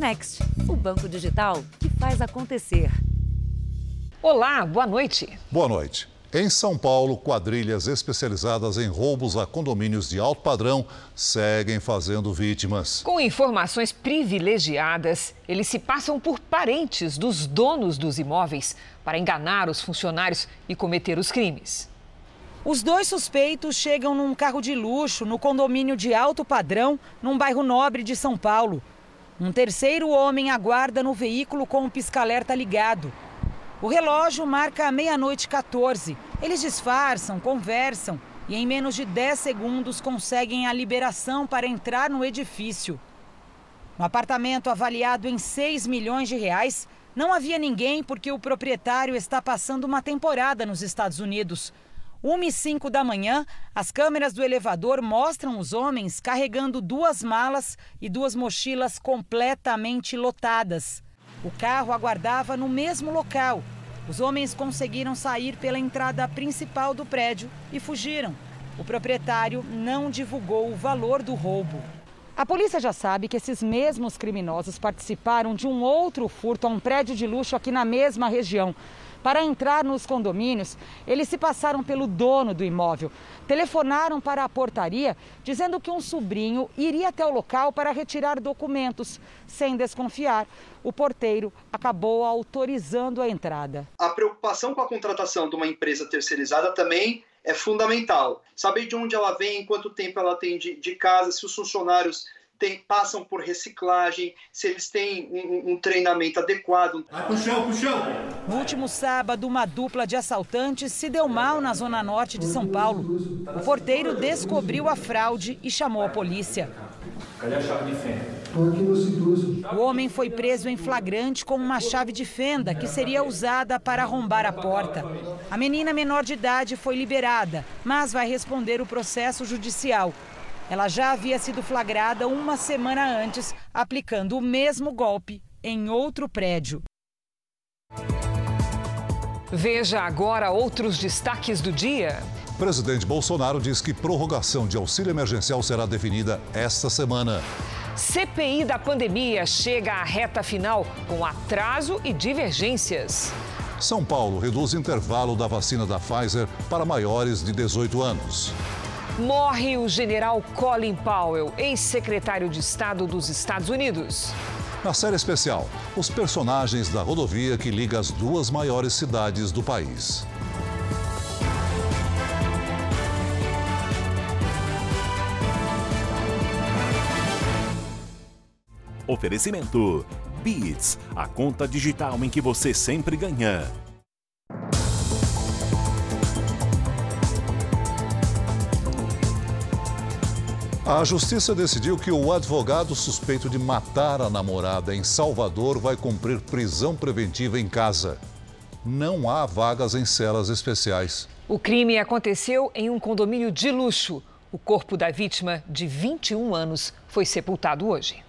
Next, o banco digital que faz acontecer. Olá, boa noite. Boa noite. Em São Paulo, quadrilhas especializadas em roubos a condomínios de alto padrão seguem fazendo vítimas. Com informações privilegiadas, eles se passam por parentes dos donos dos imóveis para enganar os funcionários e cometer os crimes. Os dois suspeitos chegam num carro de luxo no condomínio de alto padrão, num bairro nobre de São Paulo. Um terceiro homem aguarda no veículo com o pisca-alerta ligado. O relógio marca meia-noite 14. Eles disfarçam, conversam e em menos de 10 segundos conseguem a liberação para entrar no edifício. No apartamento avaliado em 6 milhões de reais, não havia ninguém porque o proprietário está passando uma temporada nos Estados Unidos. 1 e 5 da manhã, as câmeras do elevador mostram os homens carregando duas malas e duas mochilas completamente lotadas. O carro aguardava no mesmo local. Os homens conseguiram sair pela entrada principal do prédio e fugiram. O proprietário não divulgou o valor do roubo. A polícia já sabe que esses mesmos criminosos participaram de um outro furto a um prédio de luxo aqui na mesma região. Para entrar nos condomínios, eles se passaram pelo dono do imóvel. Telefonaram para a portaria dizendo que um sobrinho iria até o local para retirar documentos. Sem desconfiar, o porteiro acabou autorizando a entrada. A preocupação com a contratação de uma empresa terceirizada também é fundamental. Saber de onde ela vem, quanto tempo ela tem de, de casa, se os funcionários tem, passam por reciclagem, se eles têm um, um treinamento adequado. Vai pro chão, pro chão! No último sábado, uma dupla de assaltantes se deu mal na zona norte de São Paulo. O porteiro descobriu a fraude e chamou a polícia. Cadê a chave de fenda? O homem foi preso em flagrante com uma chave de fenda que seria usada para arrombar a porta. A menina menor de idade foi liberada, mas vai responder o processo judicial. Ela já havia sido flagrada uma semana antes, aplicando o mesmo golpe em outro prédio. Veja agora outros destaques do dia. Presidente Bolsonaro diz que prorrogação de auxílio emergencial será definida esta semana. CPI da pandemia chega à reta final com atraso e divergências. São Paulo reduz intervalo da vacina da Pfizer para maiores de 18 anos. Morre o general Colin Powell, ex-secretário de Estado dos Estados Unidos. Na série especial, os personagens da rodovia que liga as duas maiores cidades do país. Oferecimento: Beats, a conta digital em que você sempre ganha. A justiça decidiu que o advogado suspeito de matar a namorada em Salvador vai cumprir prisão preventiva em casa. Não há vagas em celas especiais. O crime aconteceu em um condomínio de luxo. O corpo da vítima, de 21 anos, foi sepultado hoje.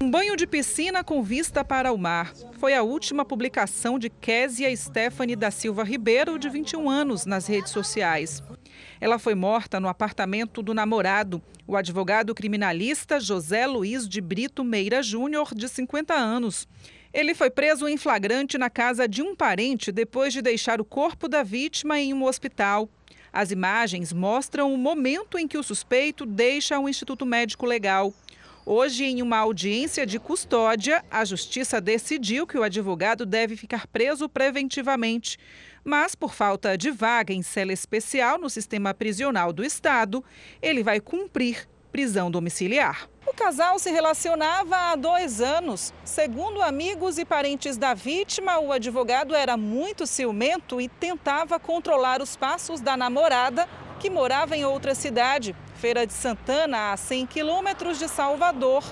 Um banho de piscina com vista para o mar. Foi a última publicação de Késia Stephanie da Silva Ribeiro, de 21 anos, nas redes sociais. Ela foi morta no apartamento do namorado, o advogado criminalista José Luiz de Brito Meira Júnior, de 50 anos. Ele foi preso em flagrante na casa de um parente depois de deixar o corpo da vítima em um hospital. As imagens mostram o momento em que o suspeito deixa o Instituto Médico Legal. Hoje, em uma audiência de custódia, a Justiça decidiu que o advogado deve ficar preso preventivamente mas por falta de vaga em cela especial no sistema prisional do Estado, ele vai cumprir prisão domiciliar. O casal se relacionava há dois anos. Segundo amigos e parentes da vítima, o advogado era muito ciumento e tentava controlar os passos da namorada, que morava em outra cidade, Feira de Santana, a 100 quilômetros de Salvador,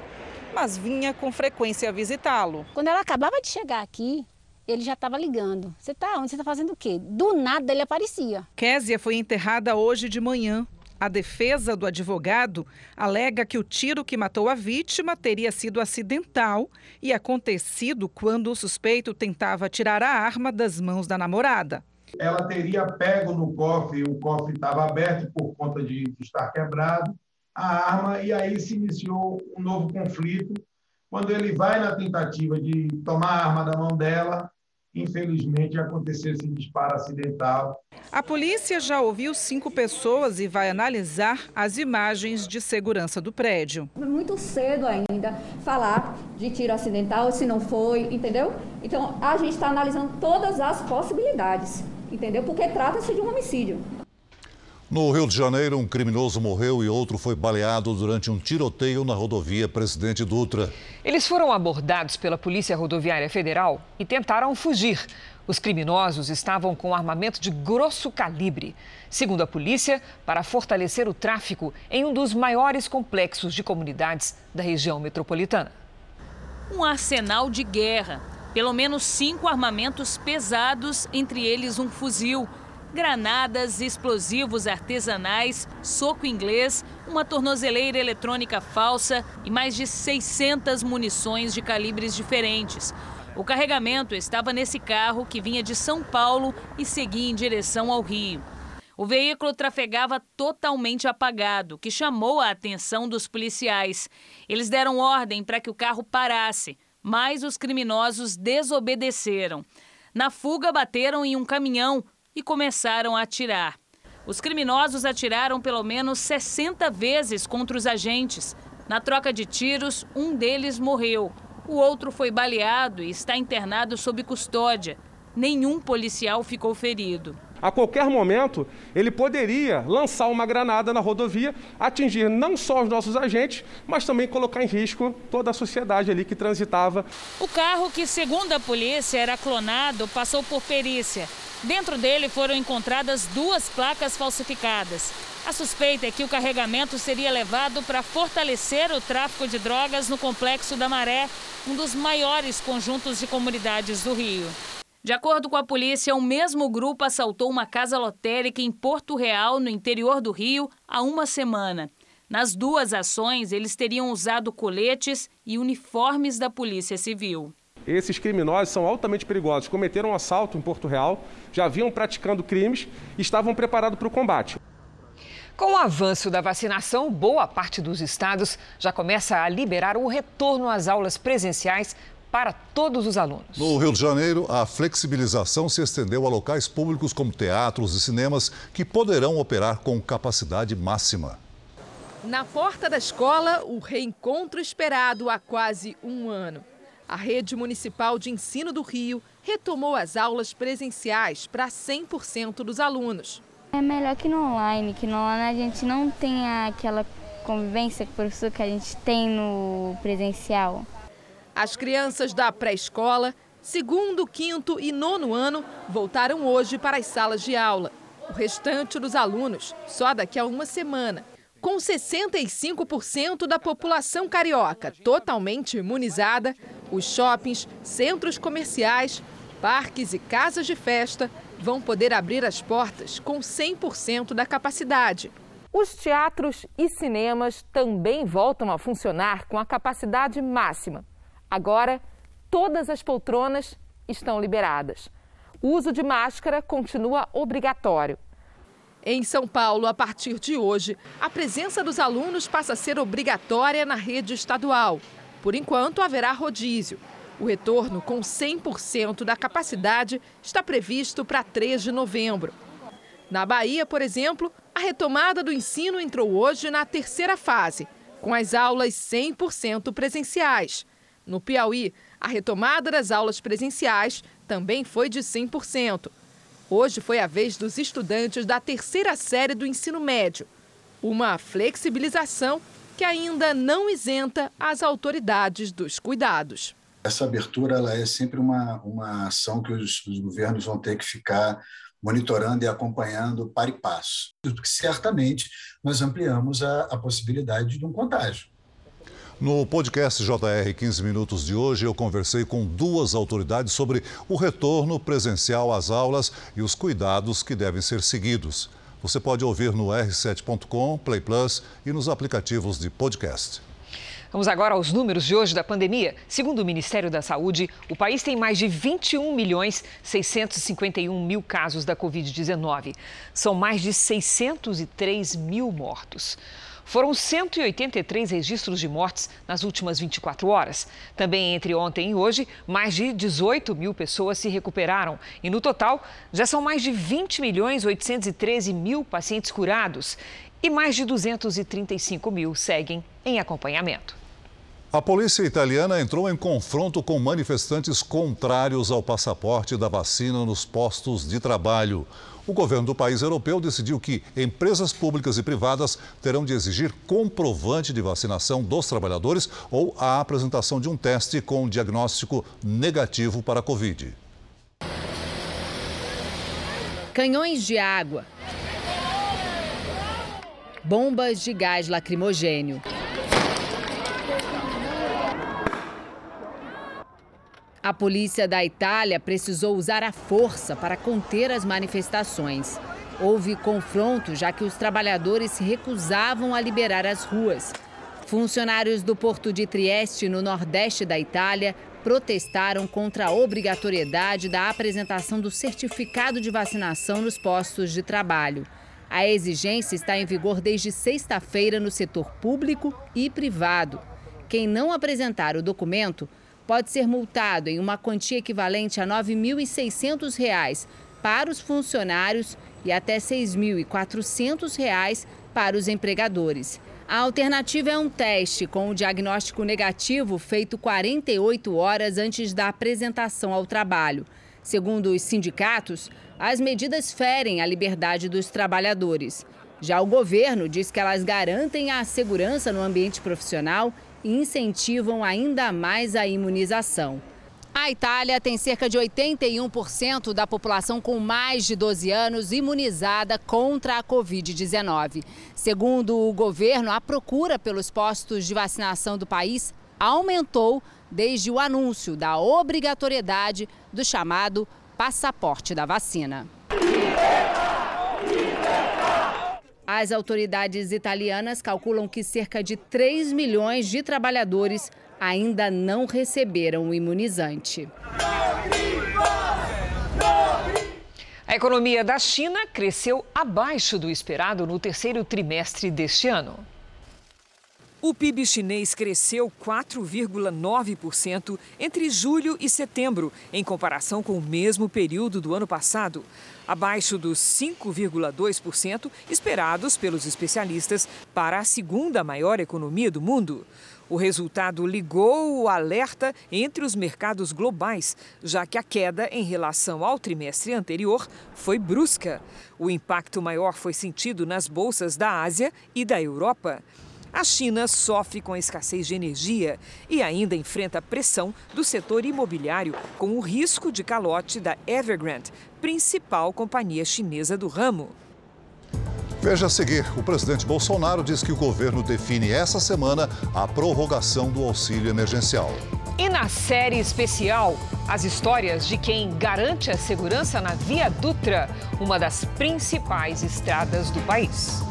mas vinha com frequência visitá-lo. Quando ela acabava de chegar aqui, ele já estava ligando. Você está onde? Você está fazendo o quê? Do nada ele aparecia. Késia foi enterrada hoje de manhã. A defesa do advogado alega que o tiro que matou a vítima teria sido acidental e acontecido quando o suspeito tentava tirar a arma das mãos da namorada. Ela teria pego no cofre, o cofre estava aberto por conta de estar quebrado, a arma, e aí se iniciou um novo conflito Quando ele vai na tentativa de tomar a arma da mão dela, infelizmente aconteceu esse disparo acidental. A polícia já ouviu cinco pessoas e vai analisar as imagens de segurança do prédio. Muito cedo ainda falar de tiro acidental, se não foi, entendeu? Então a gente está analisando todas as possibilidades, entendeu? Porque trata-se de um homicídio. No Rio de Janeiro, um criminoso morreu e outro foi baleado durante um tiroteio na rodovia Presidente Dutra. Eles foram abordados pela Polícia Rodoviária Federal e tentaram fugir. Os criminosos estavam com armamento de grosso calibre. Segundo a polícia, para fortalecer o tráfico em um dos maiores complexos de comunidades da região metropolitana. Um arsenal de guerra. Pelo menos cinco armamentos pesados, entre eles um fuzil granadas, explosivos artesanais, soco inglês, uma tornozeleira eletrônica falsa e mais de 600 munições de calibres diferentes. O carregamento estava nesse carro que vinha de São Paulo e seguia em direção ao Rio. O veículo trafegava totalmente apagado, que chamou a atenção dos policiais. Eles deram ordem para que o carro parasse, mas os criminosos desobedeceram. Na fuga, bateram em um caminhão e começaram a atirar. Os criminosos atiraram pelo menos 60 vezes contra os agentes. Na troca de tiros, um deles morreu. O outro foi baleado e está internado sob custódia. Nenhum policial ficou ferido. A qualquer momento, ele poderia lançar uma granada na rodovia, atingir não só os nossos agentes, mas também colocar em risco toda a sociedade ali que transitava. O carro, que segundo a polícia era clonado, passou por perícia. Dentro dele foram encontradas duas placas falsificadas. A suspeita é que o carregamento seria levado para fortalecer o tráfico de drogas no Complexo da Maré, um dos maiores conjuntos de comunidades do Rio. De acordo com a polícia, o mesmo grupo assaltou uma casa lotérica em Porto Real, no interior do Rio, há uma semana. Nas duas ações, eles teriam usado coletes e uniformes da Polícia Civil. Esses criminosos são altamente perigosos. Cometeram um assalto em Porto Real, já vinham praticando crimes e estavam preparados para o combate. Com o avanço da vacinação, boa parte dos estados já começa a liberar o retorno às aulas presenciais para todos os alunos. No Rio de Janeiro, a flexibilização se estendeu a locais públicos como teatros e cinemas que poderão operar com capacidade máxima. Na porta da escola, o reencontro esperado há quase um ano a Rede Municipal de Ensino do Rio retomou as aulas presenciais para 100% dos alunos. É melhor que no online, que no online a gente não tem aquela convivência com o professor que a gente tem no presencial. As crianças da pré-escola, segundo, quinto e nono ano voltaram hoje para as salas de aula. O restante dos alunos só daqui a uma semana. Com 65% da população carioca totalmente imunizada, os shoppings, centros comerciais, parques e casas de festa vão poder abrir as portas com 100% da capacidade. Os teatros e cinemas também voltam a funcionar com a capacidade máxima. Agora, todas as poltronas estão liberadas. O uso de máscara continua obrigatório. Em São Paulo, a partir de hoje, a presença dos alunos passa a ser obrigatória na rede estadual. Por enquanto, haverá rodízio. O retorno com 100% da capacidade está previsto para 3 de novembro. Na Bahia, por exemplo, a retomada do ensino entrou hoje na terceira fase, com as aulas 100% presenciais. No Piauí, a retomada das aulas presenciais também foi de 100%. Hoje foi a vez dos estudantes da terceira série do ensino médio. Uma flexibilização que ainda não isenta as autoridades dos cuidados. Essa abertura ela é sempre uma, uma ação que os, os governos vão ter que ficar monitorando e acompanhando para e passo. Certamente nós ampliamos a, a possibilidade de um contágio. No podcast JR 15 Minutos de hoje, eu conversei com duas autoridades sobre o retorno presencial às aulas e os cuidados que devem ser seguidos. Você pode ouvir no r7.com, Play Plus e nos aplicativos de podcast. Vamos agora aos números de hoje da pandemia. Segundo o Ministério da Saúde, o país tem mais de 21 milhões 651 mil casos da Covid-19. São mais de 603 mil mortos. Foram 183 registros de mortes nas últimas 24 horas. Também entre ontem e hoje, mais de 18 mil pessoas se recuperaram. E no total, já são mais de 20 milhões 813 mil pacientes curados. E mais de 235 mil seguem em acompanhamento. A polícia italiana entrou em confronto com manifestantes contrários ao passaporte da vacina nos postos de trabalho. O governo do país europeu decidiu que empresas públicas e privadas terão de exigir comprovante de vacinação dos trabalhadores ou a apresentação de um teste com diagnóstico negativo para a Covid. Canhões de água, bombas de gás lacrimogênio. A polícia da Itália precisou usar a força para conter as manifestações. Houve confronto, já que os trabalhadores se recusavam a liberar as ruas. Funcionários do porto de Trieste, no nordeste da Itália, protestaram contra a obrigatoriedade da apresentação do certificado de vacinação nos postos de trabalho. A exigência está em vigor desde sexta-feira no setor público e privado. Quem não apresentar o documento pode ser multado em uma quantia equivalente a R$ 9.600 para os funcionários e até R$ 6.400 para os empregadores. A alternativa é um teste com o diagnóstico negativo feito 48 horas antes da apresentação ao trabalho. Segundo os sindicatos, as medidas ferem a liberdade dos trabalhadores. Já o governo diz que elas garantem a segurança no ambiente profissional e incentivam ainda mais a imunização. A Itália tem cerca de 81% da população com mais de 12 anos imunizada contra a Covid-19. Segundo o governo, a procura pelos postos de vacinação do país aumentou desde o anúncio da obrigatoriedade do chamado passaporte da vacina. As autoridades italianas calculam que cerca de 3 milhões de trabalhadores ainda não receberam o imunizante. A economia da China cresceu abaixo do esperado no terceiro trimestre deste ano. O PIB chinês cresceu 4,9% entre julho e setembro, em comparação com o mesmo período do ano passado, abaixo dos 5,2% esperados pelos especialistas para a segunda maior economia do mundo. O resultado ligou o alerta entre os mercados globais, já que a queda em relação ao trimestre anterior foi brusca. O impacto maior foi sentido nas bolsas da Ásia e da Europa. A China sofre com a escassez de energia e ainda enfrenta pressão do setor imobiliário com o risco de calote da Evergrande, principal companhia chinesa do ramo. Veja a seguir: o presidente Bolsonaro diz que o governo define essa semana a prorrogação do auxílio emergencial. E na série especial, as histórias de quem garante a segurança na Via Dutra, uma das principais estradas do país.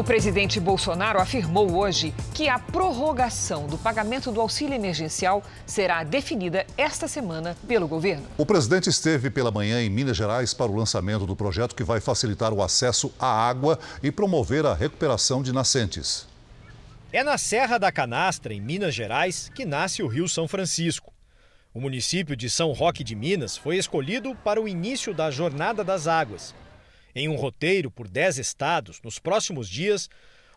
O presidente Bolsonaro afirmou hoje que a prorrogação do pagamento do auxílio emergencial será definida esta semana pelo governo. O presidente esteve pela manhã em Minas Gerais para o lançamento do projeto que vai facilitar o acesso à água e promover a recuperação de nascentes. É na Serra da Canastra, em Minas Gerais, que nasce o Rio São Francisco. O município de São Roque de Minas foi escolhido para o início da Jornada das Águas em um roteiro por 10 estados, nos próximos dias,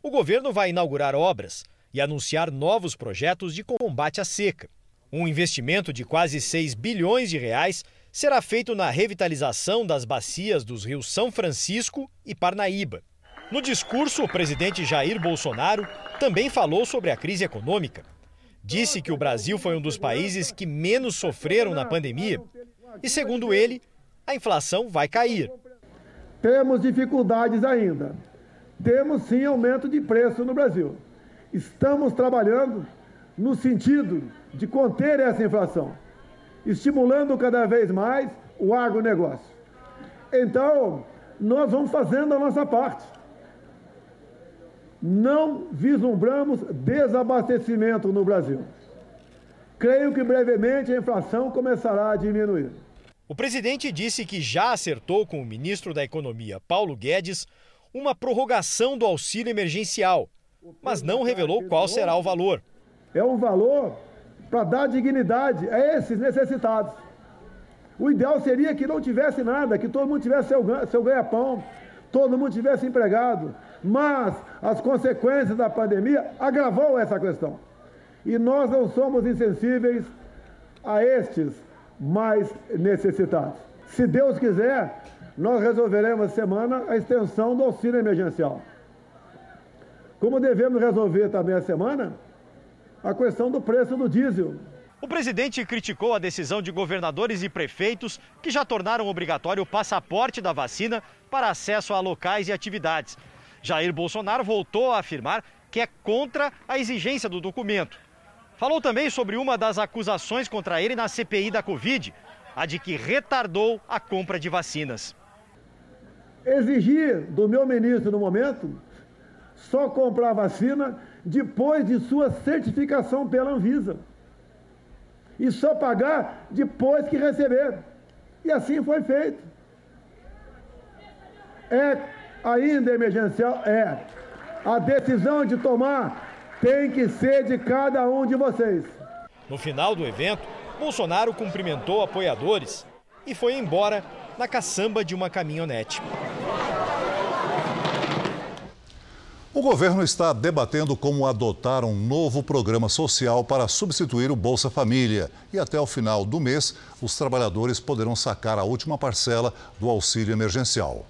o governo vai inaugurar obras e anunciar novos projetos de combate à seca. Um investimento de quase 6 bilhões de reais será feito na revitalização das bacias dos rios São Francisco e Parnaíba. No discurso, o presidente Jair Bolsonaro também falou sobre a crise econômica. Disse que o Brasil foi um dos países que menos sofreram na pandemia e, segundo ele, a inflação vai cair. Temos dificuldades ainda. Temos sim aumento de preço no Brasil. Estamos trabalhando no sentido de conter essa inflação, estimulando cada vez mais o agronegócio. Então, nós vamos fazendo a nossa parte. Não vislumbramos desabastecimento no Brasil. creio que brevemente a inflação começará a diminuir. O presidente disse que já acertou com o ministro da Economia, Paulo Guedes, uma prorrogação do auxílio emergencial, mas não revelou qual será o valor. É um valor para dar dignidade a esses necessitados. O ideal seria que não tivesse nada, que todo mundo tivesse seu, seu ganha-pão, todo mundo tivesse empregado. Mas as consequências da pandemia agravou essa questão. E nós não somos insensíveis a estes mais necessitados. Se Deus quiser, nós resolveremos essa semana a extensão do auxílio emergencial. Como devemos resolver também a semana a questão do preço do diesel. O presidente criticou a decisão de governadores e prefeitos que já tornaram obrigatório o passaporte da vacina para acesso a locais e atividades. Jair Bolsonaro voltou a afirmar que é contra a exigência do documento. Falou também sobre uma das acusações contra ele na CPI da Covid, a de que retardou a compra de vacinas. Exigir do meu ministro no momento só comprar vacina depois de sua certificação pela Anvisa e só pagar depois que receber. E assim foi feito. É ainda emergencial? É. A decisão de tomar tem que ser de cada um de vocês. No final do evento, Bolsonaro cumprimentou apoiadores e foi embora na caçamba de uma caminhonete. O governo está debatendo como adotar um novo programa social para substituir o Bolsa Família. E até o final do mês, os trabalhadores poderão sacar a última parcela do auxílio emergencial.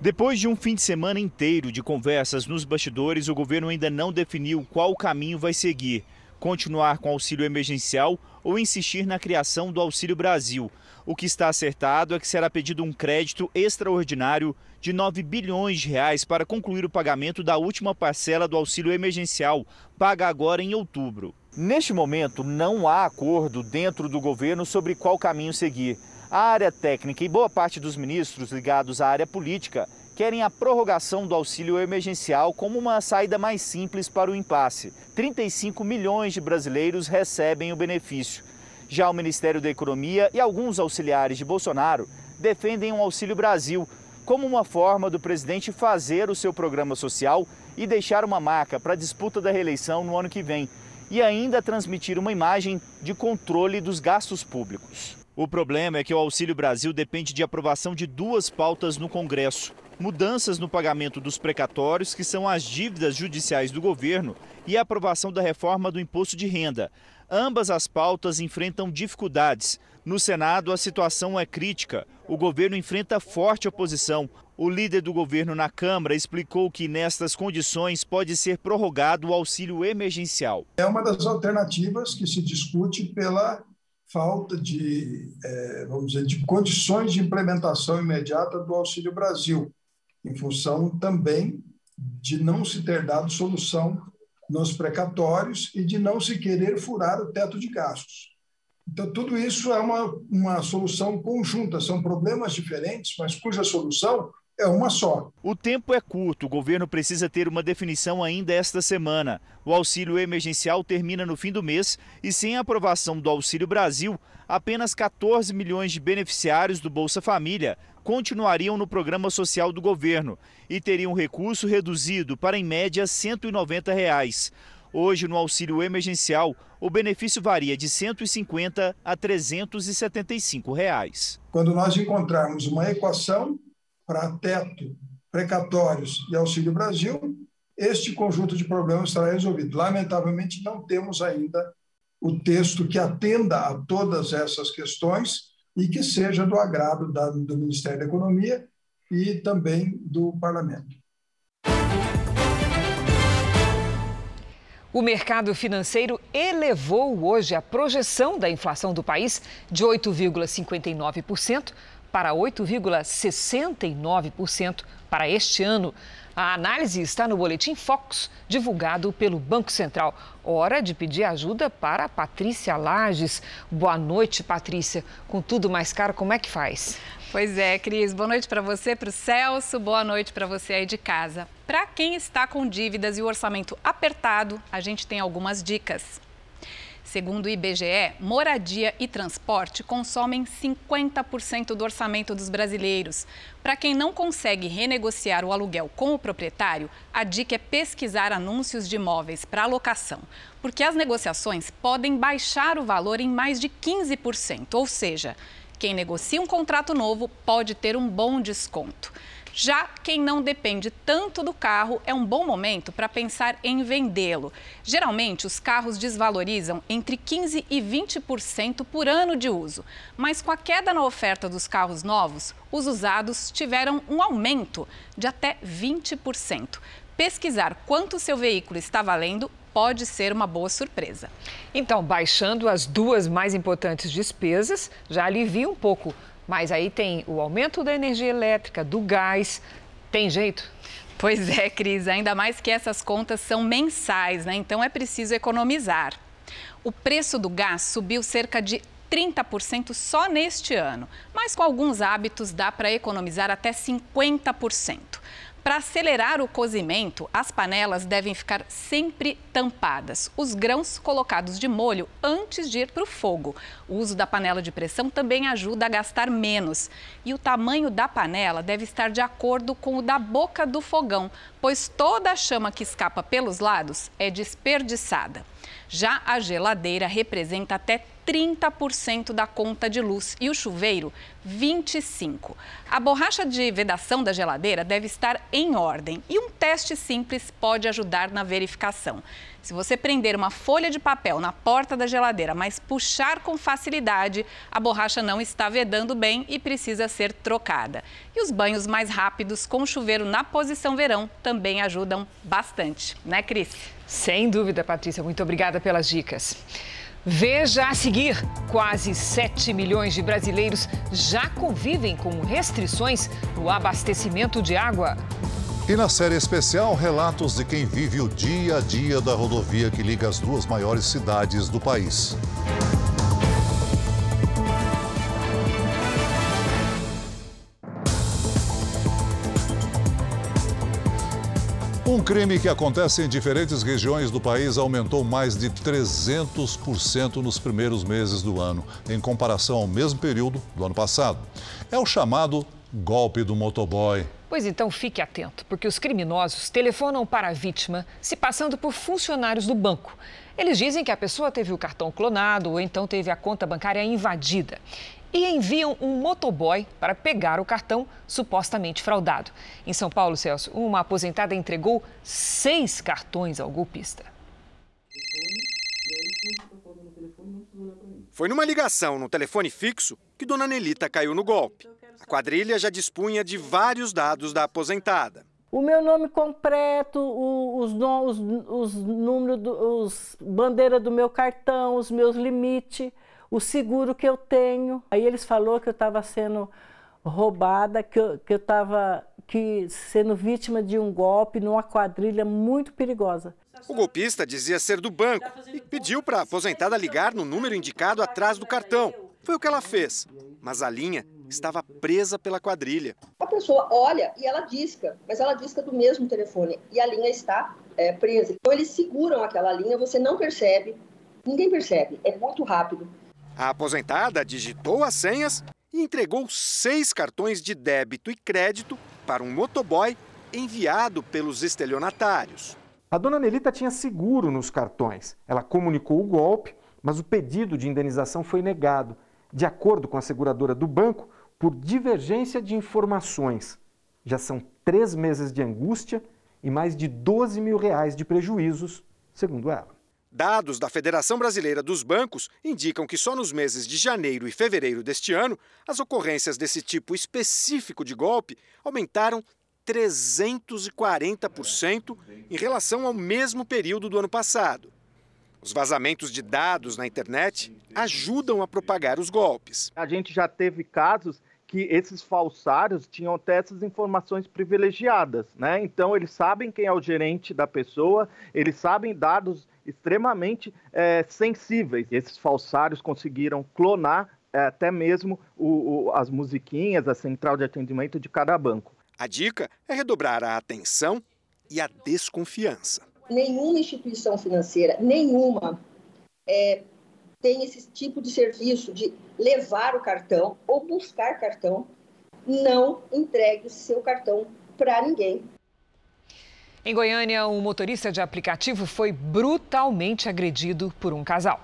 Depois de um fim de semana inteiro de conversas nos bastidores, o governo ainda não definiu qual caminho vai seguir: continuar com o auxílio emergencial ou insistir na criação do Auxílio Brasil. O que está acertado é que será pedido um crédito extraordinário de 9 bilhões de reais para concluir o pagamento da última parcela do auxílio emergencial, paga agora em outubro. Neste momento, não há acordo dentro do governo sobre qual caminho seguir. A área técnica e boa parte dos ministros ligados à área política querem a prorrogação do auxílio emergencial como uma saída mais simples para o impasse. 35 milhões de brasileiros recebem o benefício. Já o Ministério da Economia e alguns auxiliares de Bolsonaro defendem um Auxílio Brasil como uma forma do presidente fazer o seu programa social e deixar uma marca para a disputa da reeleição no ano que vem e ainda transmitir uma imagem de controle dos gastos públicos. O problema é que o Auxílio Brasil depende de aprovação de duas pautas no Congresso: mudanças no pagamento dos precatórios, que são as dívidas judiciais do governo, e a aprovação da reforma do imposto de renda. Ambas as pautas enfrentam dificuldades. No Senado, a situação é crítica. O governo enfrenta forte oposição. O líder do governo na Câmara explicou que, nestas condições, pode ser prorrogado o auxílio emergencial. É uma das alternativas que se discute pela falta de, é, vamos dizer, de condições de implementação imediata do Auxílio Brasil, em função também de não se ter dado solução nos precatórios e de não se querer furar o teto de gastos. Então, tudo isso é uma, uma solução conjunta, são problemas diferentes, mas cuja solução é uma só. O tempo é curto, o governo precisa ter uma definição ainda esta semana. O auxílio emergencial termina no fim do mês e, sem a aprovação do Auxílio Brasil, apenas 14 milhões de beneficiários do Bolsa Família continuariam no programa social do governo e teriam recurso reduzido para, em média, 190 reais. Hoje, no auxílio emergencial, o benefício varia de R$ 150 a 375 reais. Quando nós encontrarmos uma equação para teto, precatórios e Auxílio Brasil, este conjunto de problemas estará resolvido. Lamentavelmente, não temos ainda o texto que atenda a todas essas questões e que seja do agrado da, do Ministério da Economia e também do Parlamento. O mercado financeiro elevou hoje a projeção da inflação do país de 8,59% para 8,69% para este ano. A análise está no boletim Fox, divulgado pelo Banco Central. Hora de pedir ajuda para Patrícia Lages. Boa noite, Patrícia. Com tudo mais caro, como é que faz? Pois é, Cris. Boa noite para você, para o Celso. Boa noite para você aí de casa. Para quem está com dívidas e o orçamento apertado, a gente tem algumas dicas. Segundo o IBGE, moradia e transporte consomem 50% do orçamento dos brasileiros. Para quem não consegue renegociar o aluguel com o proprietário, a dica é pesquisar anúncios de imóveis para locação, porque as negociações podem baixar o valor em mais de 15%, ou seja, quem negocia um contrato novo pode ter um bom desconto. Já quem não depende tanto do carro, é um bom momento para pensar em vendê-lo. Geralmente, os carros desvalorizam entre 15% e 20% por ano de uso. Mas com a queda na oferta dos carros novos, os usados tiveram um aumento de até 20%. Pesquisar quanto seu veículo está valendo pode ser uma boa surpresa. Então, baixando as duas mais importantes despesas, já alivia um pouco mas aí tem o aumento da energia elétrica, do gás. Tem jeito? Pois é, Cris, ainda mais que essas contas são mensais, né? Então é preciso economizar. O preço do gás subiu cerca de 30% só neste ano, mas com alguns hábitos dá para economizar até 50%. Para acelerar o cozimento, as panelas devem ficar sempre tampadas. Os grãos colocados de molho antes de ir para o fogo. O uso da panela de pressão também ajuda a gastar menos. E o tamanho da panela deve estar de acordo com o da boca do fogão, pois toda a chama que escapa pelos lados é desperdiçada. Já a geladeira representa até 30% da conta de luz e o chuveiro 25%. A borracha de vedação da geladeira deve estar em ordem e um teste simples pode ajudar na verificação. Se você prender uma folha de papel na porta da geladeira, mas puxar com facilidade, a borracha não está vedando bem e precisa ser trocada. E os banhos mais rápidos com chuveiro na posição verão também ajudam bastante, né, Cris? Sem dúvida, Patrícia. Muito obrigada pelas dicas. Veja a seguir: quase 7 milhões de brasileiros já convivem com restrições no abastecimento de água. E na série especial, relatos de quem vive o dia a dia da rodovia que liga as duas maiores cidades do país. Um crime que acontece em diferentes regiões do país aumentou mais de 300% nos primeiros meses do ano, em comparação ao mesmo período do ano passado. É o chamado golpe do motoboy. Pois então fique atento, porque os criminosos telefonam para a vítima se passando por funcionários do banco. Eles dizem que a pessoa teve o cartão clonado ou então teve a conta bancária invadida e enviam um motoboy para pegar o cartão supostamente fraudado. Em São Paulo, Celso, uma aposentada entregou seis cartões ao golpista. Foi numa ligação no telefone fixo que Dona Nelita caiu no golpe. A quadrilha já dispunha de vários dados da aposentada. O meu nome completo, os, os, os números, os bandeira do meu cartão, os meus limites o seguro que eu tenho. Aí eles falou que eu estava sendo roubada, que eu estava que sendo vítima de um golpe numa quadrilha muito perigosa. O golpista dizia ser do banco e pediu para a aposentada ligar no número indicado atrás do cartão. Foi o que ela fez, mas a linha estava presa pela quadrilha. A pessoa olha e ela disca, mas ela disca do mesmo telefone e a linha está é, presa. Então eles seguram aquela linha, você não percebe, ninguém percebe, é muito rápido. A aposentada digitou as senhas e entregou seis cartões de débito e crédito para um motoboy enviado pelos estelionatários. A dona Nelita tinha seguro nos cartões. Ela comunicou o golpe, mas o pedido de indenização foi negado, de acordo com a seguradora do banco, por divergência de informações. Já são três meses de angústia e mais de 12 mil reais de prejuízos, segundo ela. Dados da Federação Brasileira dos Bancos indicam que só nos meses de janeiro e fevereiro deste ano, as ocorrências desse tipo específico de golpe aumentaram 340% em relação ao mesmo período do ano passado. Os vazamentos de dados na internet ajudam a propagar os golpes. A gente já teve casos que esses falsários tinham até essas informações privilegiadas, né? Então eles sabem quem é o gerente da pessoa, eles sabem dados extremamente é, sensíveis. Esses falsários conseguiram clonar é, até mesmo o, o, as musiquinhas, a central de atendimento de cada banco. A dica é redobrar a atenção e a desconfiança. Nenhuma instituição financeira, nenhuma, é, tem esse tipo de serviço de levar o cartão ou buscar cartão, não entregue o seu cartão para ninguém. Em Goiânia, um motorista de aplicativo foi brutalmente agredido por um casal.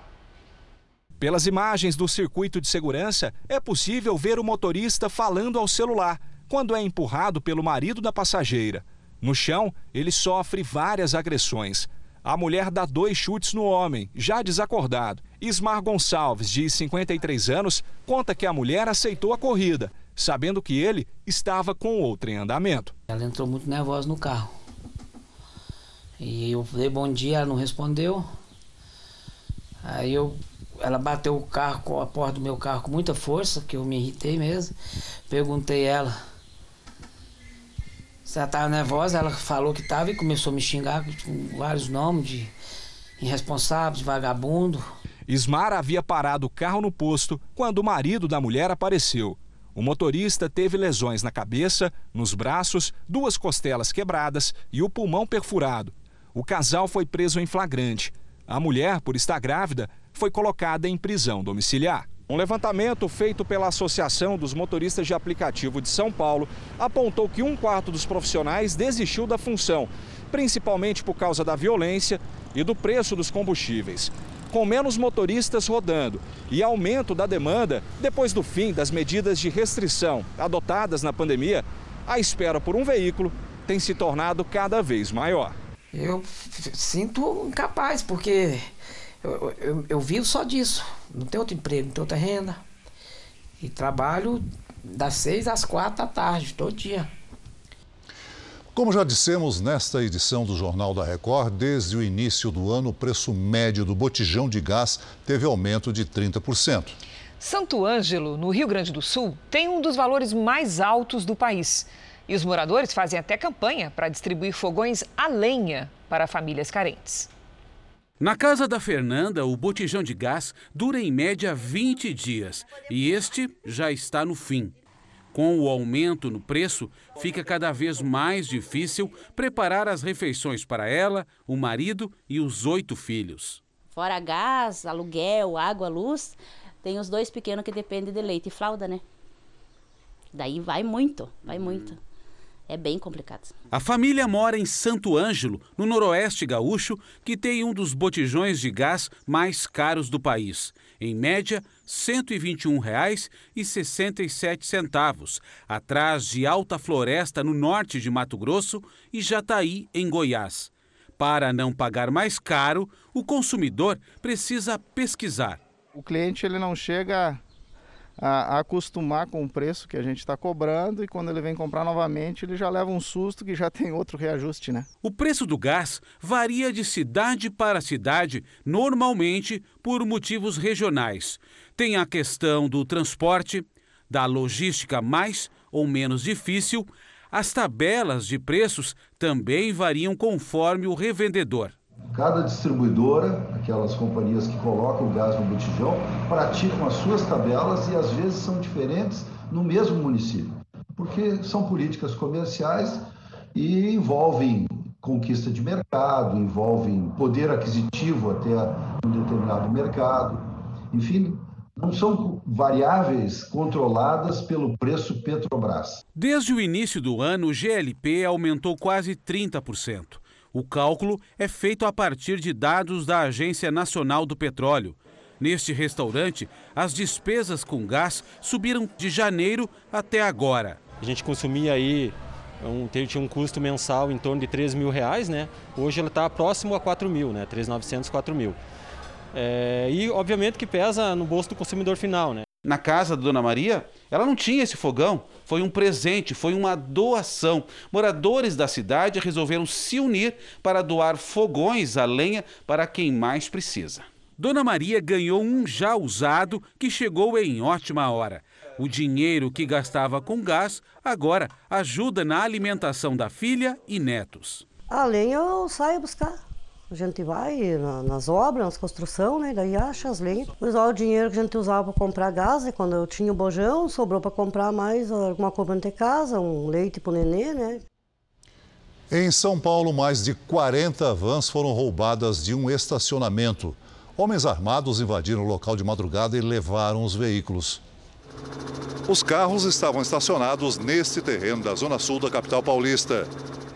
Pelas imagens do circuito de segurança, é possível ver o motorista falando ao celular quando é empurrado pelo marido da passageira. No chão, ele sofre várias agressões. A mulher dá dois chutes no homem, já desacordado. Ismar Gonçalves, de 53 anos, conta que a mulher aceitou a corrida, sabendo que ele estava com outro em andamento. Ela entrou muito nervosa no carro. E eu falei bom dia, ela não respondeu. Aí eu, ela bateu o carro com a porta do meu carro com muita força, que eu me irritei mesmo. Perguntei ela se ela estava nervosa, ela falou que estava e começou a me xingar com vários nomes de irresponsável, de vagabundo. Ismar havia parado o carro no posto quando o marido da mulher apareceu. O motorista teve lesões na cabeça, nos braços, duas costelas quebradas e o pulmão perfurado. O casal foi preso em flagrante. A mulher, por estar grávida, foi colocada em prisão domiciliar. Um levantamento feito pela Associação dos Motoristas de Aplicativo de São Paulo apontou que um quarto dos profissionais desistiu da função, principalmente por causa da violência e do preço dos combustíveis. Com menos motoristas rodando e aumento da demanda depois do fim das medidas de restrição adotadas na pandemia, a espera por um veículo tem se tornado cada vez maior. Eu sinto incapaz, porque eu, eu, eu vivo só disso. Não tenho outro emprego, não tenho outra renda. E trabalho das seis às quatro da tarde, todo dia. Como já dissemos nesta edição do Jornal da Record, desde o início do ano, o preço médio do botijão de gás teve aumento de 30%. Santo Ângelo, no Rio Grande do Sul, tem um dos valores mais altos do país. E os moradores fazem até campanha para distribuir fogões a lenha para famílias carentes. Na casa da Fernanda, o botijão de gás dura em média 20 dias e este já está no fim. Com o aumento no preço, fica cada vez mais difícil preparar as refeições para ela, o marido e os oito filhos. Fora gás, aluguel, água, luz, tem os dois pequenos que dependem de leite e fralda, né? Daí vai muito, vai muito é bem complicado. A família mora em Santo Ângelo, no noroeste gaúcho, que tem um dos botijões de gás mais caros do país. Em média, R$ 121,67, atrás de Alta Floresta, no norte de Mato Grosso, e Jataí, em Goiás. Para não pagar mais caro, o consumidor precisa pesquisar. O cliente ele não chega a, acostumar com o preço que a gente está cobrando e quando ele vem comprar novamente ele já leva um susto que já tem outro reajuste, né? O preço do gás varia de cidade para cidade, normalmente por motivos regionais. Tem a questão do transporte, da logística mais ou menos difícil. As tabelas de preços também variam conforme o revendedor. Cada distribuidora, aquelas companhias que colocam o gás no botijão, praticam as suas tabelas e às vezes são diferentes no mesmo município, porque são políticas comerciais e envolvem conquista de mercado, envolvem poder aquisitivo até um determinado mercado. Enfim, não são variáveis controladas pelo preço Petrobras. Desde o início do ano, o GLP aumentou quase 30%. O cálculo é feito a partir de dados da Agência Nacional do Petróleo. Neste restaurante, as despesas com gás subiram de janeiro até agora. A gente consumia aí, um, tinha um custo mensal em torno de 3 mil reais, né? Hoje ela está próximo a 4 mil, né? 3.900, 4 mil. É, e obviamente que pesa no bolso do consumidor final, né? Na casa da Dona Maria, ela não tinha esse fogão. Foi um presente, foi uma doação. Moradores da cidade resolveram se unir para doar fogões a lenha para quem mais precisa. Dona Maria ganhou um já usado que chegou em ótima hora. O dinheiro que gastava com gás agora ajuda na alimentação da filha e netos. A lenha eu saio buscar. A gente vai na, nas obras, nas construções, né? Daí acha as lenhas. Mas ó, o dinheiro que a gente usava para comprar gás, né? quando eu tinha o bojão, sobrou para comprar mais alguma coisa ter casa, um leite para o nenê, né? Em São Paulo, mais de 40 vans foram roubadas de um estacionamento. Homens armados invadiram o local de madrugada e levaram os veículos. Os carros estavam estacionados neste terreno da zona sul da capital paulista.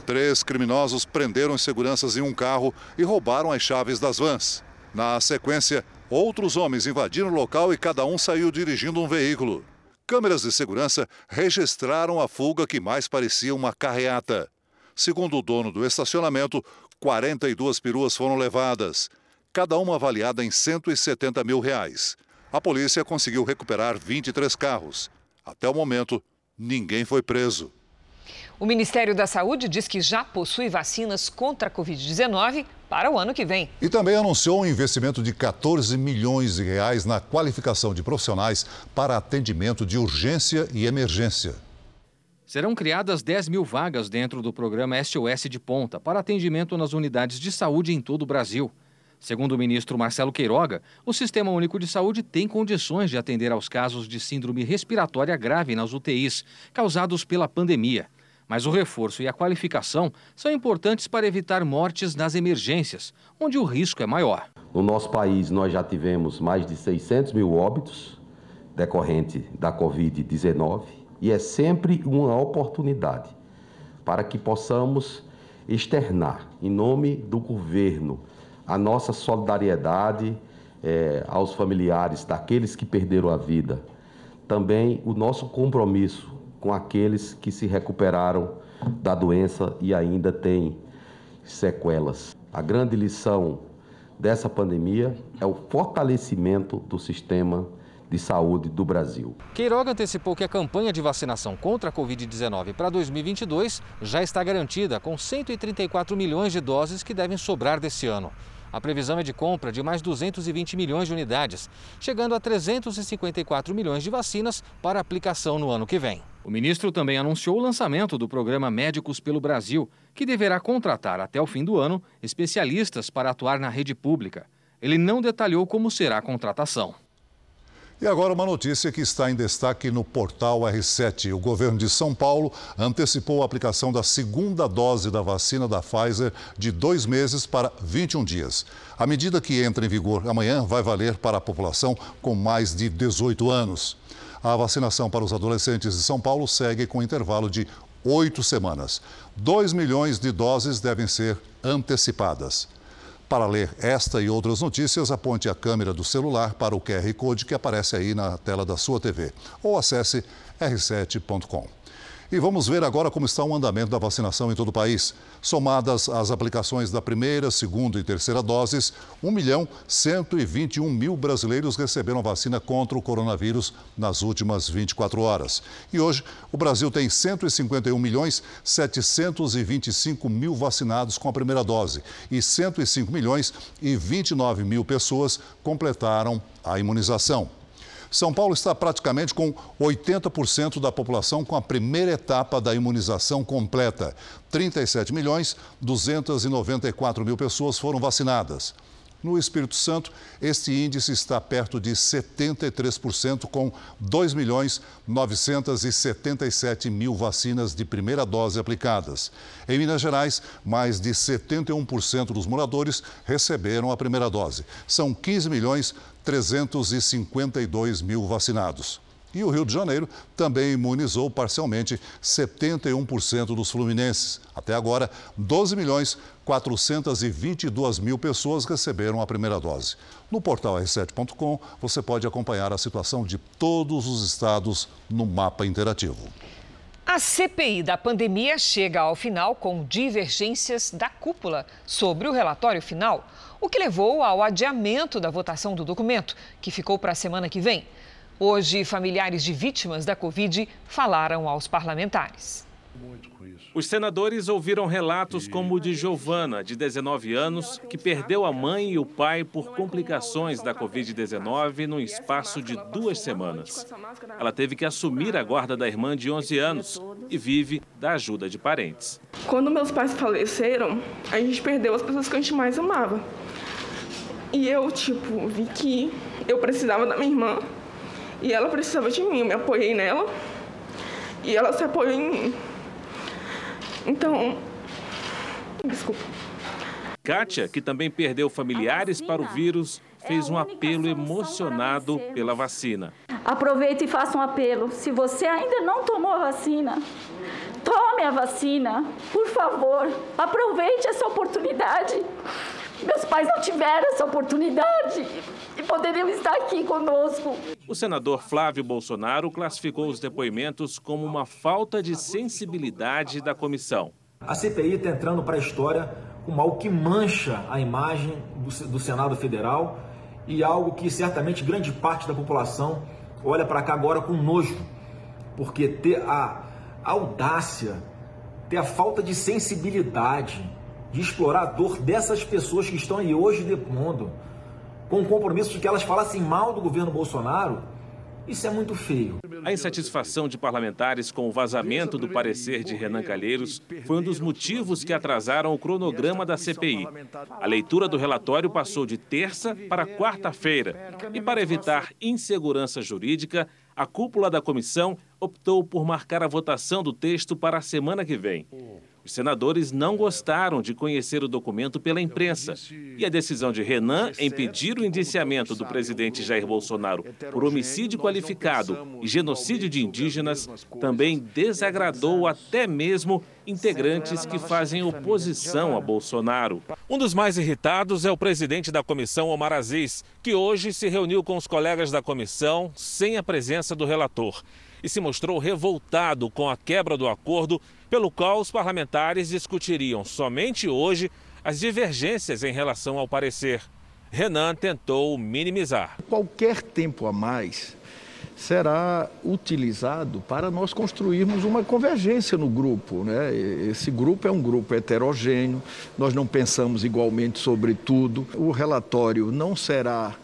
Três criminosos prenderam seguranças em um carro e roubaram as chaves das vans. Na sequência, outros homens invadiram o local e cada um saiu dirigindo um veículo. Câmeras de segurança registraram a fuga que mais parecia uma carreata. Segundo o dono do estacionamento, 42 peruas foram levadas, cada uma avaliada em 170 mil reais. A polícia conseguiu recuperar 23 carros. Até o momento, ninguém foi preso. O Ministério da Saúde diz que já possui vacinas contra a Covid-19 para o ano que vem. E também anunciou um investimento de 14 milhões de reais na qualificação de profissionais para atendimento de urgência e emergência. Serão criadas 10 mil vagas dentro do programa SOS de Ponta para atendimento nas unidades de saúde em todo o Brasil. Segundo o ministro Marcelo Queiroga, o Sistema Único de Saúde tem condições de atender aos casos de síndrome respiratória grave nas UTIs, causados pela pandemia. Mas o reforço e a qualificação são importantes para evitar mortes nas emergências, onde o risco é maior. No nosso país, nós já tivemos mais de 600 mil óbitos decorrente da Covid-19 e é sempre uma oportunidade para que possamos externar, em nome do governo, a nossa solidariedade é, aos familiares daqueles que perderam a vida, também o nosso compromisso com aqueles que se recuperaram da doença e ainda têm sequelas. A grande lição dessa pandemia é o fortalecimento do sistema de saúde do Brasil. Queiroga antecipou que a campanha de vacinação contra a Covid-19 para 2022 já está garantida, com 134 milhões de doses que devem sobrar desse ano. A previsão é de compra de mais 220 milhões de unidades, chegando a 354 milhões de vacinas para aplicação no ano que vem. O ministro também anunciou o lançamento do programa Médicos pelo Brasil, que deverá contratar até o fim do ano especialistas para atuar na rede pública. Ele não detalhou como será a contratação. E agora uma notícia que está em destaque no portal R7. O governo de São Paulo antecipou a aplicação da segunda dose da vacina da Pfizer de dois meses para 21 dias. A medida que entra em vigor amanhã vai valer para a população com mais de 18 anos. A vacinação para os adolescentes de São Paulo segue com intervalo de oito semanas. 2 milhões de doses devem ser antecipadas. Para ler esta e outras notícias, aponte a câmera do celular para o QR Code que aparece aí na tela da sua TV ou acesse r7.com. E vamos ver agora como está o andamento da vacinação em todo o país. Somadas as aplicações da primeira, segunda e terceira doses, 1 milhão 121 mil brasileiros receberam vacina contra o coronavírus nas últimas 24 horas. E hoje, o Brasil tem 151 milhões 725 mil vacinados com a primeira dose e 105 milhões e 29 mil pessoas completaram a imunização. São Paulo está praticamente com 80% da população com a primeira etapa da imunização completa. 37 milhões 294 mil pessoas foram vacinadas. No Espírito Santo, este índice está perto de 73%, com 2 milhões 977 mil vacinas de primeira dose aplicadas. Em Minas Gerais, mais de 71% dos moradores receberam a primeira dose. São 15 milhões 352 mil vacinados. E o Rio de Janeiro também imunizou parcialmente 71% dos fluminenses. Até agora, 12 milhões 422 mil pessoas receberam a primeira dose. No portal r7.com você pode acompanhar a situação de todos os estados no mapa interativo. A CPI da pandemia chega ao final com divergências da cúpula sobre o relatório final, o que levou ao adiamento da votação do documento, que ficou para a semana que vem. Hoje, familiares de vítimas da Covid falaram aos parlamentares. Os senadores ouviram relatos como o de Giovana, de 19 anos, que perdeu a mãe e o pai por complicações da Covid-19 no espaço de duas semanas. Ela teve que assumir a guarda da irmã de 11 anos e vive da ajuda de parentes. Quando meus pais faleceram, a gente perdeu as pessoas que a gente mais amava. E eu, tipo, vi que eu precisava da minha irmã e ela precisava de mim. Eu me apoiei nela e ela se apoiou em mim. Então, desculpa. Kátia, que também perdeu familiares para o vírus, fez um apelo emocionado pela vacina. Aproveite e faça um apelo. Se você ainda não tomou a vacina, tome a vacina, por favor. Aproveite essa oportunidade. Meus pais não tiveram essa oportunidade e poderiam estar aqui conosco. O senador Flávio Bolsonaro classificou os depoimentos como uma falta de sensibilidade da comissão. A CPI está entrando para a história como algo que mancha a imagem do, do Senado Federal e algo que certamente grande parte da população olha para cá agora com nojo, porque ter a audácia, ter a falta de sensibilidade de explorar a dor dessas pessoas que estão aí hoje depondo, com o compromisso de que elas falassem mal do governo Bolsonaro, isso é muito feio. A insatisfação de parlamentares com o vazamento do parecer de Renan Calheiros foi um dos motivos que atrasaram o cronograma da CPI. A leitura do relatório passou de terça para quarta-feira. E para evitar insegurança jurídica, a cúpula da comissão optou por marcar a votação do texto para a semana que vem. Os senadores não gostaram de conhecer o documento pela imprensa. E a decisão de Renan em pedir o indiciamento do presidente Jair Bolsonaro por homicídio qualificado e genocídio de indígenas também desagradou até mesmo integrantes que fazem oposição a Bolsonaro. Um dos mais irritados é o presidente da comissão, Omar Aziz, que hoje se reuniu com os colegas da comissão sem a presença do relator e se mostrou revoltado com a quebra do acordo pelo qual os parlamentares discutiriam somente hoje as divergências em relação ao parecer. Renan tentou minimizar. Qualquer tempo a mais será utilizado para nós construirmos uma convergência no grupo. Né? Esse grupo é um grupo heterogêneo, nós não pensamos igualmente sobre tudo. O relatório não será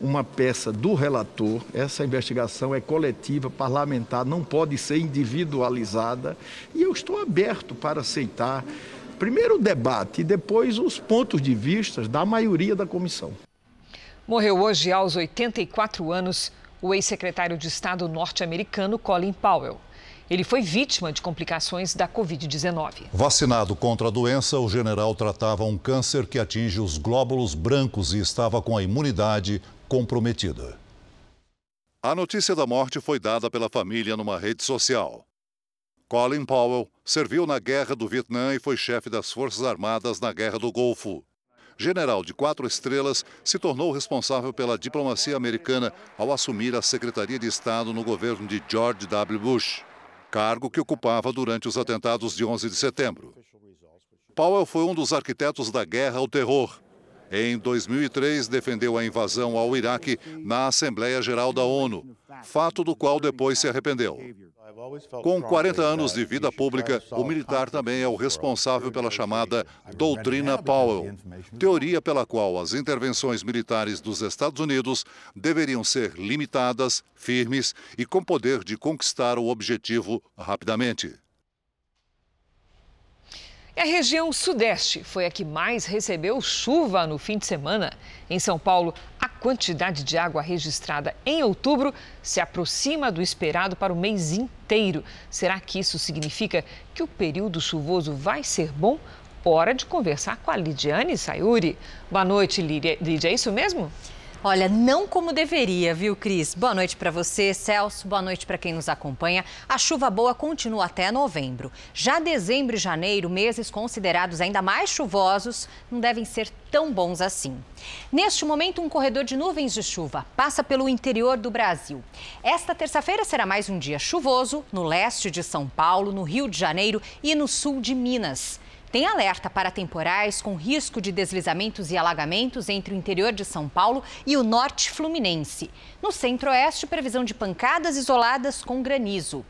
uma peça do relator. Essa investigação é coletiva, parlamentar, não pode ser individualizada. E eu estou aberto para aceitar, primeiro o debate e depois os pontos de vista da maioria da comissão. Morreu hoje, aos 84 anos, o ex-secretário de Estado norte-americano Colin Powell. Ele foi vítima de complicações da Covid-19. Vacinado contra a doença, o general tratava um câncer que atinge os glóbulos brancos e estava com a imunidade comprometida. A notícia da morte foi dada pela família numa rede social. Colin Powell serviu na Guerra do Vietnã e foi chefe das Forças Armadas na Guerra do Golfo. General de quatro estrelas, se tornou responsável pela diplomacia americana ao assumir a Secretaria de Estado no governo de George W. Bush, cargo que ocupava durante os atentados de 11 de setembro. Powell foi um dos arquitetos da guerra ao terror em 2003, defendeu a invasão ao Iraque na Assembleia Geral da ONU, fato do qual depois se arrependeu. Com 40 anos de vida pública, o militar também é o responsável pela chamada Doutrina Powell, teoria pela qual as intervenções militares dos Estados Unidos deveriam ser limitadas, firmes e com poder de conquistar o objetivo rapidamente. E a região Sudeste foi a que mais recebeu chuva no fim de semana. Em São Paulo, a quantidade de água registrada em outubro se aproxima do esperado para o mês inteiro. Será que isso significa que o período chuvoso vai ser bom? Hora de conversar com a Lidiane Sayuri. Boa noite, Lídia. É isso mesmo? Olha, não como deveria, viu, Cris? Boa noite para você, Celso. Boa noite para quem nos acompanha. A chuva boa continua até novembro. Já dezembro e janeiro, meses considerados ainda mais chuvosos, não devem ser tão bons assim. Neste momento, um corredor de nuvens de chuva passa pelo interior do Brasil. Esta terça-feira será mais um dia chuvoso no leste de São Paulo, no Rio de Janeiro e no sul de Minas. Tem alerta para temporais com risco de deslizamentos e alagamentos entre o interior de São Paulo e o norte fluminense. No centro-oeste, previsão de pancadas isoladas com granizo.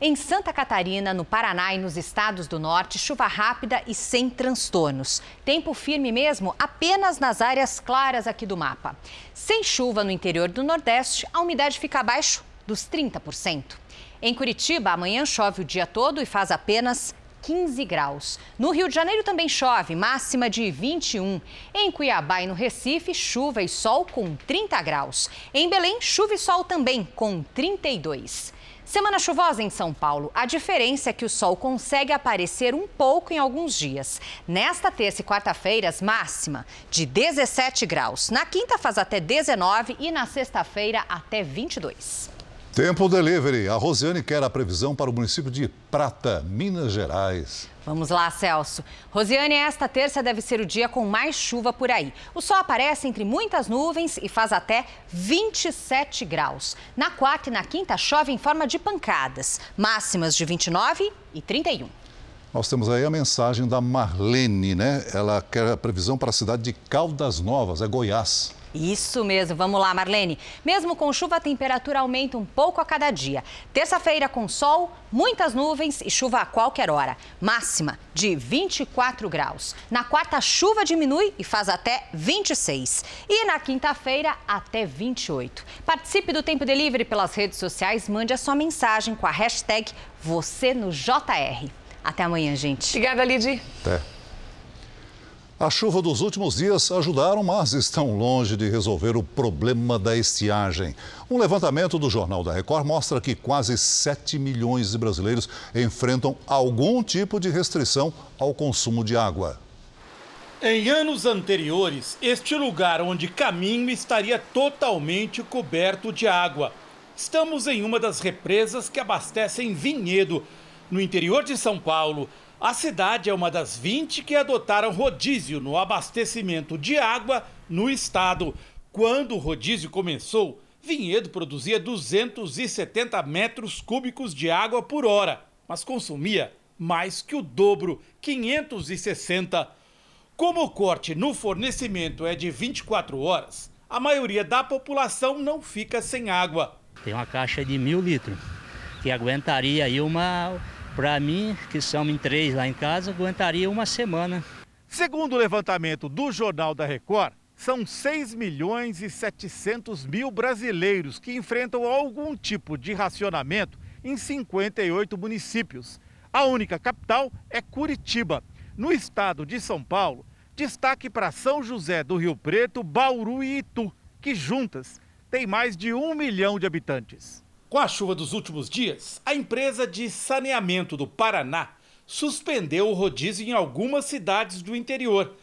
Em Santa Catarina, no Paraná e nos estados do norte, chuva rápida e sem transtornos. Tempo firme mesmo apenas nas áreas claras aqui do mapa. Sem chuva no interior do Nordeste, a umidade fica abaixo dos 30%. Em Curitiba, amanhã chove o dia todo e faz apenas 15 graus. No Rio de Janeiro também chove, máxima de 21. Em Cuiabá e no Recife, chuva e sol com 30 graus. Em Belém, chuva e sol também com 32. Semana chuvosa em São Paulo. A diferença é que o sol consegue aparecer um pouco em alguns dias. Nesta terça e quarta-feiras, máxima de 17 graus. Na quinta faz até 19 e na sexta-feira até 22. Tempo delivery. A Rosiane quer a previsão para o município de Prata, Minas Gerais. Vamos lá, Celso. Rosiane, esta terça deve ser o dia com mais chuva por aí. O sol aparece entre muitas nuvens e faz até 27 graus. Na quarta e na quinta chove em forma de pancadas, máximas de 29 e 31. Nós temos aí a mensagem da Marlene, né? Ela quer a previsão para a cidade de Caldas Novas, é Goiás. Isso mesmo, vamos lá, Marlene. Mesmo com chuva, a temperatura aumenta um pouco a cada dia. Terça-feira com sol, muitas nuvens e chuva a qualquer hora. Máxima de 24 graus. Na quarta, a chuva diminui e faz até 26. E na quinta-feira, até 28. Participe do Tempo Delivery pelas redes sociais, mande a sua mensagem com a hashtag você no JR. Até amanhã, gente. Obrigada, Lidy. Até. A chuva dos últimos dias ajudaram, mas estão longe de resolver o problema da estiagem. Um levantamento do Jornal da Record mostra que quase 7 milhões de brasileiros enfrentam algum tipo de restrição ao consumo de água. Em anos anteriores, este lugar onde caminho estaria totalmente coberto de água. Estamos em uma das represas que abastecem Vinhedo, no interior de São Paulo. A cidade é uma das 20 que adotaram rodízio no abastecimento de água no estado. Quando o rodízio começou, Vinhedo produzia 270 metros cúbicos de água por hora, mas consumia mais que o dobro, 560. Como o corte no fornecimento é de 24 horas, a maioria da população não fica sem água. Tem uma caixa de mil litros, que aguentaria aí uma, para mim, que são em três lá em casa, aguentaria uma semana. Segundo o levantamento do Jornal da Record, são 6 milhões e 700 mil brasileiros que enfrentam algum tipo de racionamento em 58 municípios. A única capital é Curitiba. No estado de São Paulo, destaque para São José do Rio Preto, Bauru e Itu, que juntas têm mais de um milhão de habitantes. Com a chuva dos últimos dias, a empresa de saneamento do Paraná suspendeu o rodízio em algumas cidades do interior,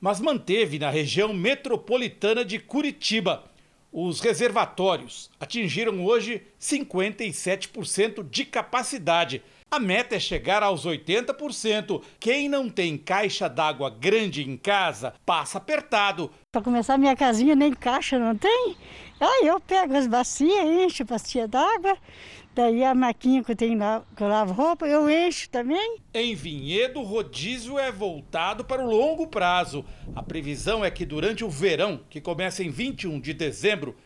mas manteve na região metropolitana de Curitiba. Os reservatórios atingiram hoje 57% de capacidade. A meta é chegar aos 80%. Quem não tem caixa d'água grande em casa passa apertado. Para começar, minha casinha nem caixa não tem. Aí eu pego as bacias, encho a bacia d'água, daí a maquinha que eu tenho lá, que eu lavo roupa, eu encho também. Em Vinhedo, o rodízio é voltado para o longo prazo. A previsão é que durante o verão, que começa em 21 de dezembro,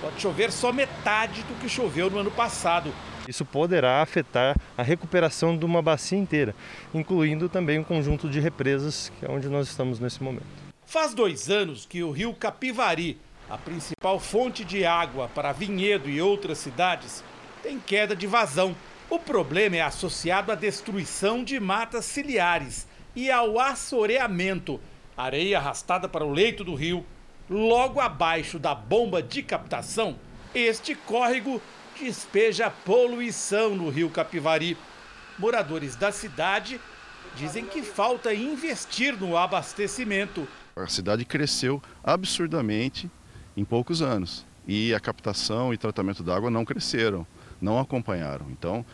pode chover só metade do que choveu no ano passado. Isso poderá afetar a recuperação de uma bacia inteira, incluindo também um conjunto de represas, que é onde nós estamos nesse momento. Faz dois anos que o rio Capivari, a principal fonte de água para Vinhedo e outras cidades, tem queda de vazão. O problema é associado à destruição de matas ciliares e ao assoreamento, areia arrastada para o leito do rio. Logo abaixo da bomba de captação, este córrego despeja poluição no rio Capivari. Moradores da cidade dizem que falta investir no abastecimento. A cidade cresceu absurdamente em poucos anos e a captação e tratamento d'água não cresceram, não acompanharam. Então,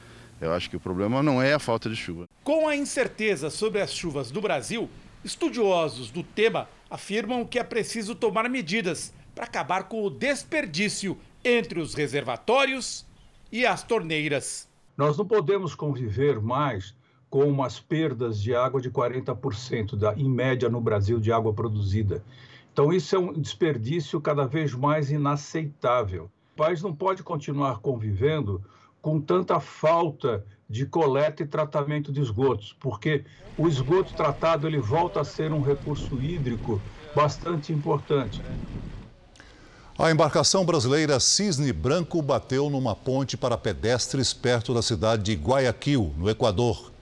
eu acho que o problema não é a falta de chuva. Com a incerteza sobre as chuvas do Brasil, estudiosos do tema afirmam que é preciso tomar medidas para acabar com o desperdício entre os reservatórios e as torneiras. Nós não podemos conviver mais com umas perdas de água de 40% da, em média no Brasil de água produzida. Então isso é um desperdício cada vez mais inaceitável. O país não pode continuar convivendo com tanta falta de coleta e tratamento de esgotos, porque o esgoto tratado ele volta a ser um recurso hídrico bastante importante. A embarcação brasileira Cisne Branco bateu numa ponte para pedestres perto da cidade de Guayaquil, no Equador.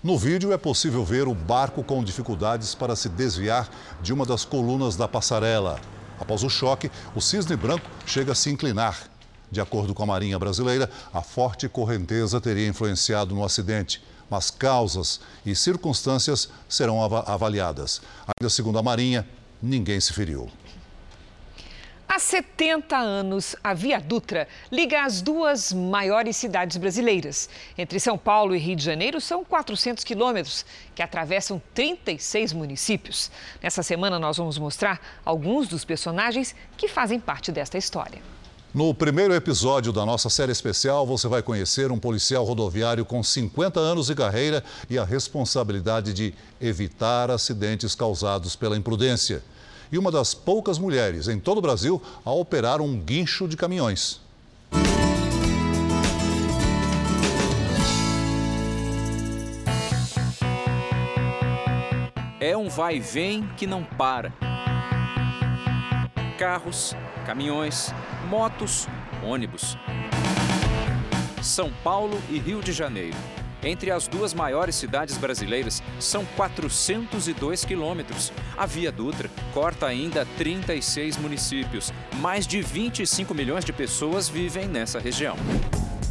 No vídeo é possível ver o barco com dificuldades para se desviar de uma das colunas da passarela. Após o choque, o Cisne Branco chega a se inclinar. De acordo com a Marinha Brasileira, a forte correnteza teria influenciado no acidente, mas causas e circunstâncias serão avaliadas. Ainda segundo a Marinha, ninguém se feriu. Há 70 anos, a Via Dutra liga as duas maiores cidades brasileiras. Entre São Paulo e Rio de Janeiro, são 400 quilômetros, que atravessam 36 municípios. Nessa semana, nós vamos mostrar alguns dos personagens que fazem parte desta história. No primeiro episódio da nossa série especial, você vai conhecer um policial rodoviário com 50 anos de carreira e a responsabilidade de evitar acidentes causados pela imprudência e uma das poucas mulheres em todo o Brasil a operar um guincho de caminhões. É um vai e vem que não para. Carros, caminhões, motos, ônibus. São Paulo e Rio de Janeiro entre as duas maiores cidades brasileiras são 402 quilômetros. A Via Dutra corta ainda 36 municípios. Mais de 25 milhões de pessoas vivem nessa região.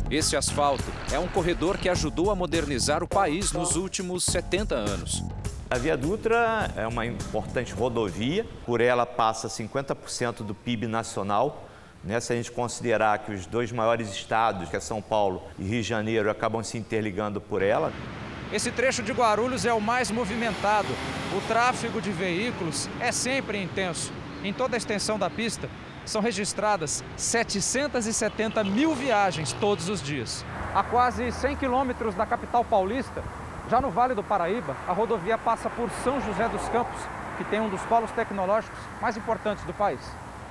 Esse asfalto é um corredor que ajudou a modernizar o país nos últimos 70 anos. A Via Dutra é uma importante rodovia, por ela passa 50% do PIB nacional né? Se a gente considerar que os dois maiores estados, que é São Paulo e Rio de Janeiro, acabam se interligando por ela. Esse trecho de Guarulhos é o mais movimentado. O tráfego de veículos é sempre intenso. Em toda a extensão da pista, são registradas 770 mil viagens todos os dias. A quase 100 quilômetros da capital paulista, já no Vale do Paraíba, a rodovia passa por São José dos Campos, que tem um dos polos tecnológicos mais importantes do país.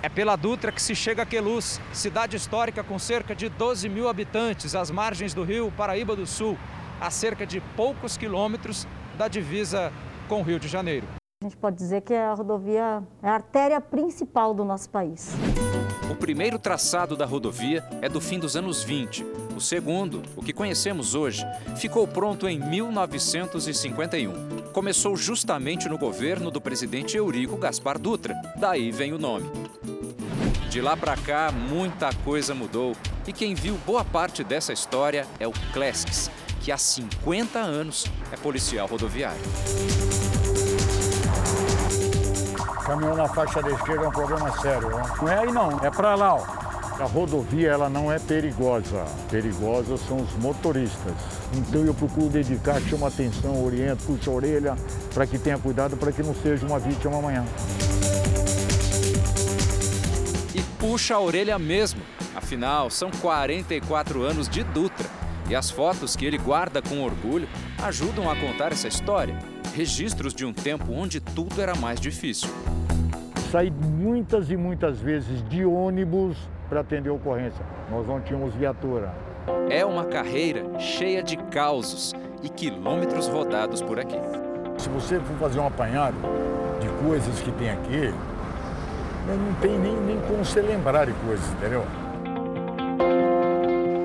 É pela Dutra que se chega a Queluz, cidade histórica com cerca de 12 mil habitantes, às margens do rio Paraíba do Sul, a cerca de poucos quilômetros da divisa com o Rio de Janeiro. A gente pode dizer que a rodovia é a artéria principal do nosso país. O primeiro traçado da rodovia é do fim dos anos 20. O segundo, o que conhecemos hoje, ficou pronto em 1951. Começou justamente no governo do presidente Eurico Gaspar Dutra. Daí vem o nome. De lá para cá, muita coisa mudou. E quem viu boa parte dessa história é o Klesks, que há 50 anos é policial rodoviário. Caminhão na faixa da esquerda é um problema sério. Né? Não é aí não, é para lá. Ó. A rodovia ela não é perigosa. Perigosa são os motoristas. Então eu procuro dedicar, chamo atenção, oriento, puxo a orelha para que tenha cuidado para que não seja uma vítima amanhã puxa a orelha mesmo. Afinal, são 44 anos de Dutra. E as fotos que ele guarda com orgulho ajudam a contar essa história. Registros de um tempo onde tudo era mais difícil. Saí muitas e muitas vezes de ônibus para atender a ocorrência. Nós não tínhamos viatura. É uma carreira cheia de causos e quilômetros rodados por aqui. Se você for fazer um apanhado de coisas que tem aqui, não tem nem, nem como você lembrar de coisas, entendeu?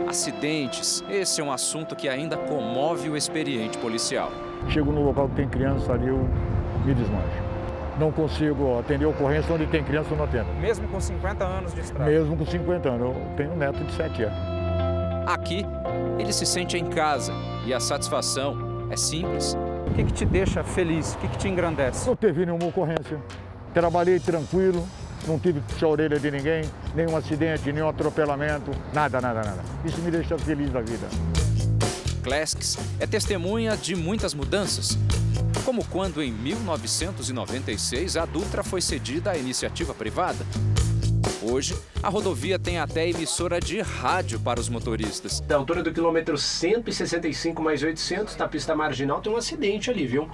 Acidentes, esse é um assunto que ainda comove o experiente policial. Chego no local que tem criança ali, eu me desmancho. Não consigo atender ocorrência onde tem criança, eu não atendo. Mesmo com 50 anos de estrada? Mesmo com 50 anos. Eu tenho um neto de 7 anos. Aqui, ele se sente em casa e a satisfação é simples. O que, que te deixa feliz? O que, que te engrandece? Não teve nenhuma ocorrência. Trabalhei tranquilo, não tive que puxar a orelha de ninguém, nenhum acidente, nenhum atropelamento, nada, nada, nada. Isso me deixa feliz da vida. Clasks é testemunha de muitas mudanças, como quando em 1996 a Dutra foi cedida à iniciativa privada. Hoje, a rodovia tem até emissora de rádio para os motoristas. Da altura do quilômetro 165 mais 800, na pista marginal, tem um acidente ali, viu?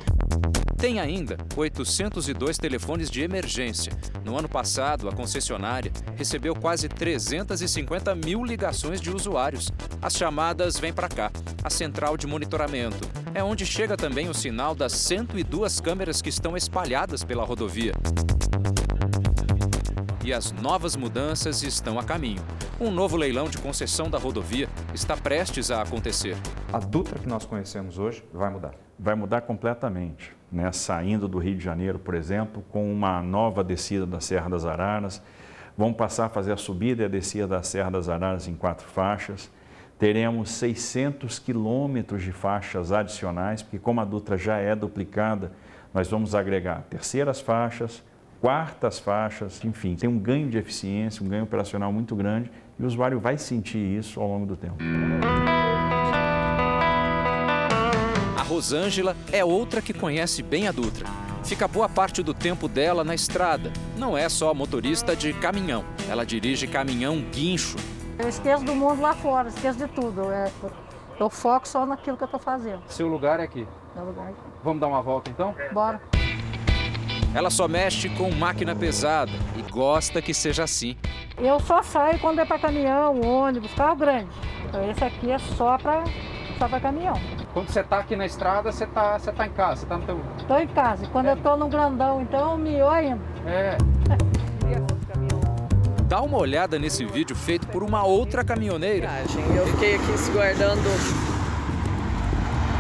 Tem ainda 802 telefones de emergência. No ano passado, a concessionária recebeu quase 350 mil ligações de usuários. As chamadas vêm para cá, a central de monitoramento. É onde chega também o sinal das 102 câmeras que estão espalhadas pela rodovia e as novas mudanças estão a caminho. Um novo leilão de concessão da rodovia está prestes a acontecer. A Dutra que nós conhecemos hoje vai mudar. Vai mudar completamente. Né? Saindo do Rio de Janeiro, por exemplo, com uma nova descida da Serra das Araras, Vamos passar a fazer a subida e a descida da Serra das Araras em quatro faixas. Teremos 600 quilômetros de faixas adicionais, porque como a Dutra já é duplicada, nós vamos agregar terceiras faixas, quartas faixas, enfim, tem um ganho de eficiência, um ganho operacional muito grande e o usuário vai sentir isso ao longo do tempo. A Rosângela é outra que conhece bem a Dutra. Fica boa parte do tempo dela na estrada. Não é só motorista de caminhão, ela dirige caminhão guincho. Eu esqueço do mundo lá fora, esqueço de tudo. É, eu foco só naquilo que eu estou fazendo. Seu lugar é aqui. Meu lugar é aqui. Vamos dar uma volta então? Bora. Ela só mexe com máquina pesada e gosta que seja assim. Eu só saio quando é para caminhão, ônibus, carro grande. Então, esse aqui é só para só para caminhão. Quando você está aqui na estrada, você está você tá em casa, você está no teu... Estou em casa. E quando eu estou no grandão, então, miou ainda. É. Dá uma olhada nesse vídeo feito por uma outra caminhoneira. Eu fiquei aqui se guardando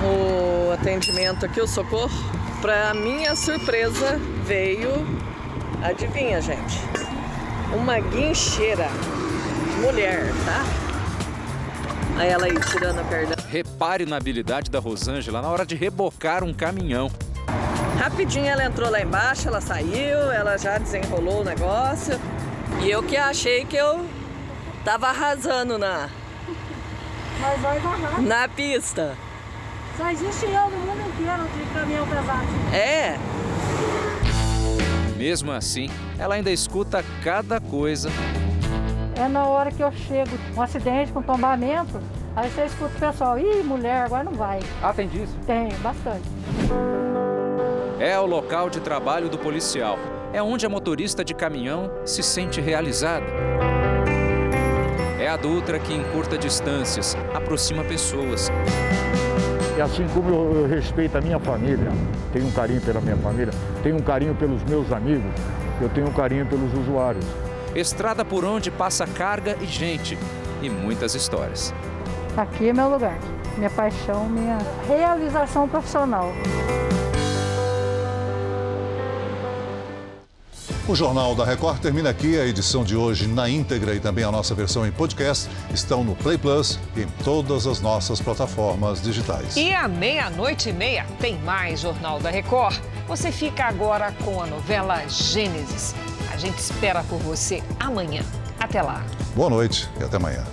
o atendimento aqui, o socorro. Para minha surpresa, veio, adivinha, gente? Uma guincheira. Mulher, tá? Aí ela aí tirando a perna. Repare na habilidade da Rosângela na hora de rebocar um caminhão. Rapidinho ela entrou lá embaixo, ela saiu, ela já desenrolou o negócio. E eu que achei que eu tava arrasando na, Mas vai na pista. Só existe eu no mundo inteiro de caminhão pesado. É, Mesmo assim, ela ainda escuta cada coisa. É na hora que eu chego, um acidente com tombamento, aí você escuta o pessoal, ih, mulher, agora não vai. Ah, tem disso? Tem, bastante. É o local de trabalho do policial. É onde a motorista de caminhão se sente realizada. É a Dutra que encurta distâncias, aproxima pessoas. E assim como eu, eu respeito a minha família, tenho um carinho pela minha família, tenho um carinho pelos meus amigos, eu tenho um carinho pelos usuários. Estrada por onde passa carga e gente. E muitas histórias. Aqui é meu lugar, minha paixão, minha realização profissional. O Jornal da Record termina aqui. A edição de hoje na íntegra e também a nossa versão em podcast estão no Play Plus e em todas as nossas plataformas digitais. E à meia-noite e meia tem mais Jornal da Record. Você fica agora com a novela Gênesis. A gente espera por você amanhã. Até lá. Boa noite e até amanhã.